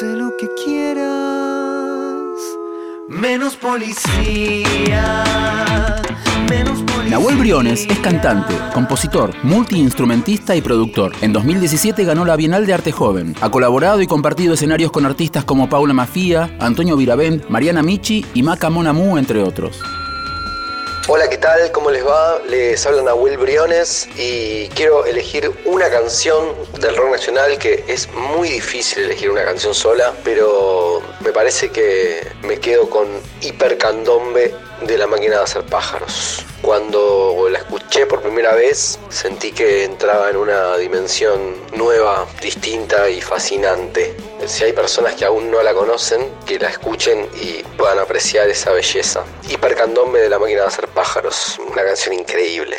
sé lo que quieras, menos policía, menos policía. Nahuel Briones es cantante, compositor, multiinstrumentista y productor. En 2017 ganó la Bienal de Arte Joven. Ha colaborado y compartido escenarios con artistas como Paula Mafía, Antonio Viravent, Mariana Michi y Maca Monamu, entre otros. Hola, ¿qué tal? ¿Cómo les va? Les habla Nahuel Briones y quiero elegir una canción del rock nacional que es muy difícil elegir una canción sola, pero me parece que me quedo con Hipercandombe de la máquina de hacer pájaros. Cuando la escuché por primera vez sentí que entraba en una dimensión nueva, distinta y fascinante. Si hay personas que aún no la conocen, que la escuchen y puedan apreciar esa belleza. Hipercandombe de la máquina de hacer pájaros, una canción increíble.